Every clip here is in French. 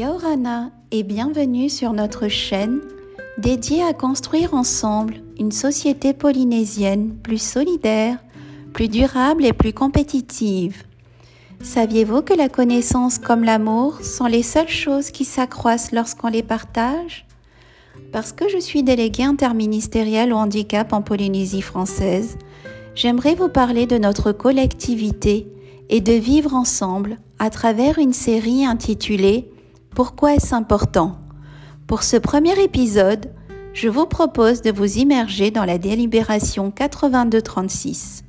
Yaorana et bienvenue sur notre chaîne dédiée à construire ensemble une société polynésienne plus solidaire, plus durable et plus compétitive. Saviez-vous que la connaissance comme l'amour sont les seules choses qui s'accroissent lorsqu'on les partage? Parce que je suis déléguée interministérielle au handicap en Polynésie française, j'aimerais vous parler de notre collectivité et de vivre ensemble à travers une série intitulée Pourquoi est-ce important? Pour ce premier épisode, je vous propose de vous immerger dans la délibération 8236.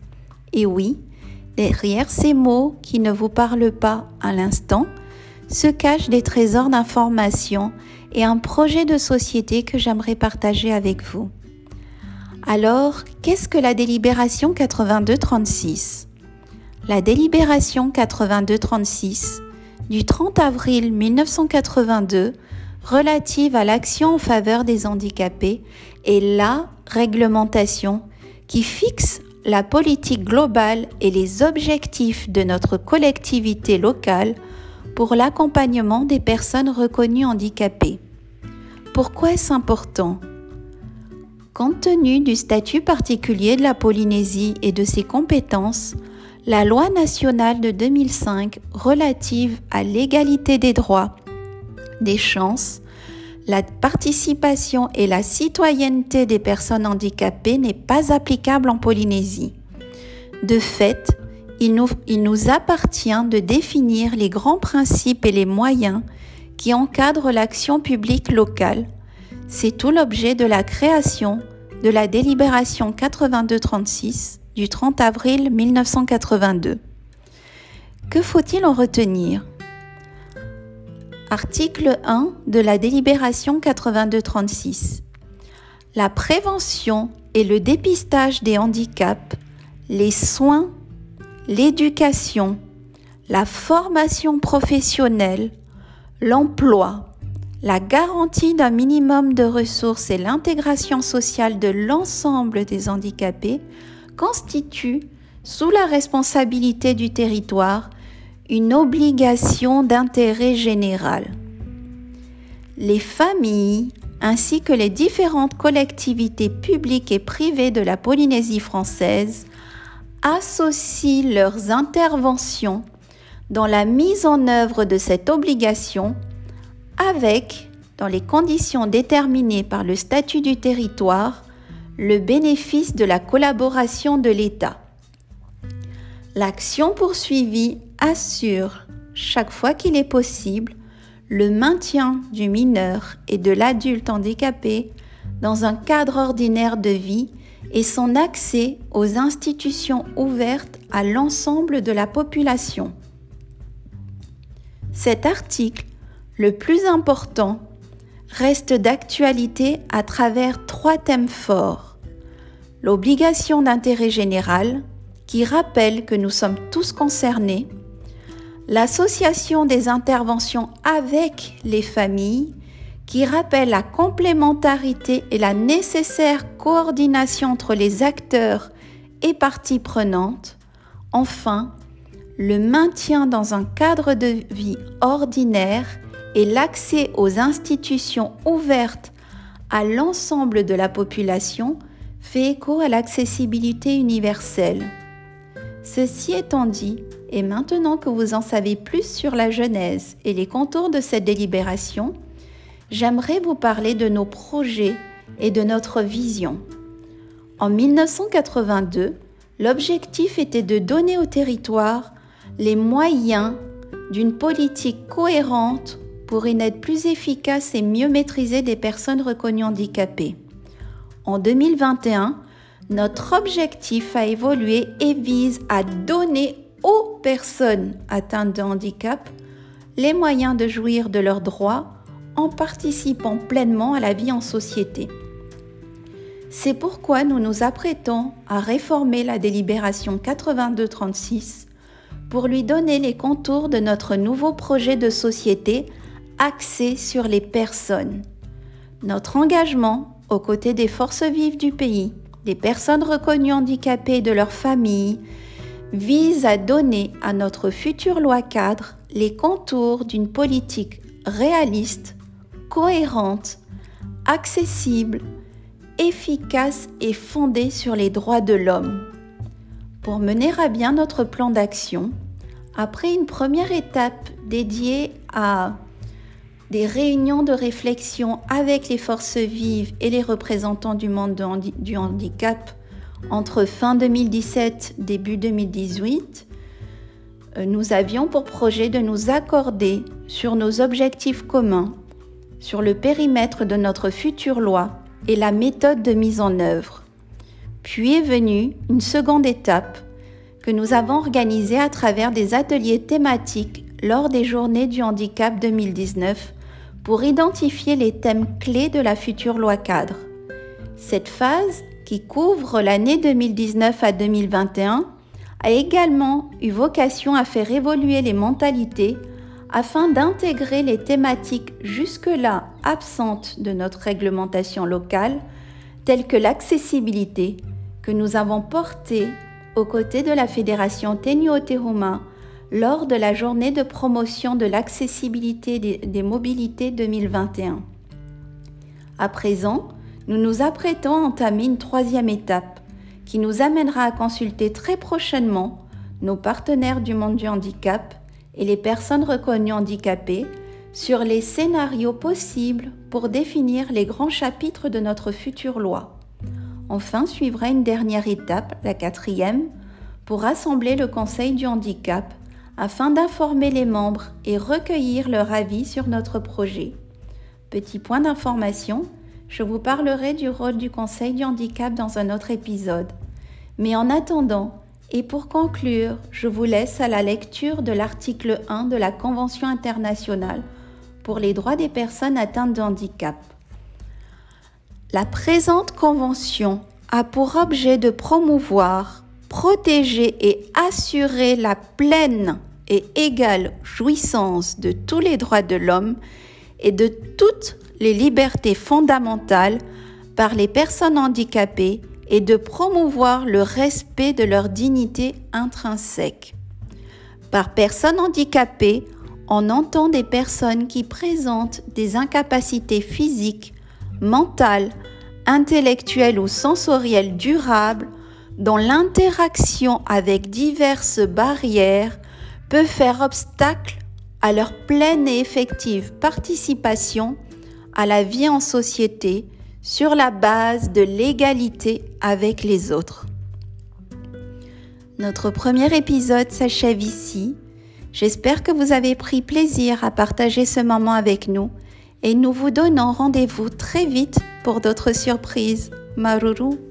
Et oui, derrière ces mots qui ne vous parlent pas à l'instant, se cachent des trésors d'informations et un projet de société que j'aimerais partager avec vous. Alors, qu'est-ce que la délibération 8236 La délibération 8236 du 30 avril 1982 relative à l'action en faveur des handicapés est la réglementation qui fixe la politique globale et les objectifs de notre collectivité locale pour l'accompagnement des personnes reconnues handicapées. Pourquoi est-ce important? Compte tenu du statut particulier de la Polynésie et de ses compétences, la loi nationale de 2005 relative à l'égalité des droits, des chances, la participation et la citoyenneté des personnes handicapées n'est pas applicable en Polynésie. De fait, il nous, appartient de définir les grands principes et les moyens qui encadrent l'action publique locale. C'est tout l'objet de la création de la délibération 8236 du 30 avril 1982. Que faut-il en retenir? Article 1 de la délibération 8236. La prévention et le dépistage des handicaps, les soins, l'éducation, la formation professionnelle, l'emploi, la garantie d'un minimum de ressources et l'intégration sociale de l'ensemble des handicapés constituent, sous la responsabilité du territoire, une obligation d'intérêt général. Les familles ainsi que les différentes collectivités publiques et privées de la Polynésie française associent leurs interventions dans la mise en œuvre de cette obligation avec, dans les conditions déterminées par le statut du territoire, le bénéfice de la collaboration de l'État. L'action poursuivie assure, chaque fois qu'il est possible, le maintien du mineur et de l'adulte handicapé dans un cadre ordinaire de vie et son accès aux institutions ouvertes à l'ensemble de la population. Cet article, le plus important, reste d'actualité à travers trois thèmes forts. L'obligation d'intérêt général, qui rappelle que nous sommes tous concernés, l'association des interventions avec les familles, qui rappelle la complémentarité et la nécessaire coordination entre les acteurs et parties prenantes, enfin, le maintien dans un cadre de vie ordinaire et l'accès aux institutions ouvertes à l'ensemble de la population fait écho à l'accessibilité universelle. Ceci étant dit, et maintenant que vous en savez plus sur la Genèse et les contours de cette délibération, j'aimerais vous parler de nos projets et de notre vision. En 1982, l'objectif était de donner au territoire les moyens d'une politique cohérente pour une aide plus efficace et mieux maîtrisée des personnes reconnues handicapées. En 2021, notre objectif a évolué et vise à donner aux personnes atteintes de handicap les moyens de jouir de leurs droits en participant pleinement à la vie en société. C'est pourquoi nous nous apprêtons à réformer la délibération 8236 pour lui donner les contours de notre nouveau projet de société axé sur les personnes. Notre engagement aux côtés des forces vives du pays des personnes reconnues handicapées et de leurs familles vise à donner à notre future loi cadre les contours d'une politique réaliste, cohérente, accessible, efficace et fondée sur les droits de l'homme. Pour mener à bien notre plan d'action, après une première étape dédiée à des réunions de réflexion avec les forces vives et les représentants du monde du handicap entre fin 2017 et début 2018, euh, nous avions pour projet de nous accorder sur nos objectifs communs, sur le périmètre de notre future loi et la méthode de mise en œuvre. Puis est venue une seconde étape que nous avons organisée à travers des ateliers thématiques lors des journées du handicap 2019 pour identifier les thèmes clés de la future loi cadre. Cette phase, qui couvre l'année 2019 à 2021, a également eu vocation à faire évoluer les mentalités afin d'intégrer les thématiques jusque-là absentes de notre réglementation locale, telles que l'accessibilité, que nous avons portée aux côtés de la Fédération Tenio Tehoma lors de la journée de promotion de l'accessibilité des, mobilités 2021. À présent, nous nous apprêtons à entamer une troisième étape qui nous amènera à consulter très prochainement nos partenaires du monde du handicap et les personnes reconnues handicapées sur les scénarios possibles pour définir les grands chapitres de notre future loi. Enfin suivra une dernière étape, la quatrième, pour rassembler le Conseil du handicap afin d'informer les membres et recueillir leur avis sur notre projet. Petit point d'information, je vous parlerai du rôle du Conseil du handicap dans un autre épisode. Mais en attendant, et pour conclure, je vous laisse à la lecture de l'article 1 de la Convention internationale pour les droits des personnes atteintes de handicap. La présente convention a pour objet de promouvoir, protéger et assurer la pleine et égale jouissance de tous les droits de l'homme et de toutes les libertés fondamentales par les personnes handicapées et de promouvoir le respect de leur dignité intrinsèque. Par personnes handicapées, on entend des personnes qui présentent des incapacités physiques, mentales, intellectuelles ou sensorielles durables dont l'interaction avec diverses barrières peut faire obstacle à leur pleine et effective participation à la vie en société sur la base de l'égalité avec les autres. Notre premier épisode s'achève ici. J'espère que vous avez pris plaisir à partager ce moment avec nous et nous vous donnons rendez-vous très vite pour d'autres surprises. Maruru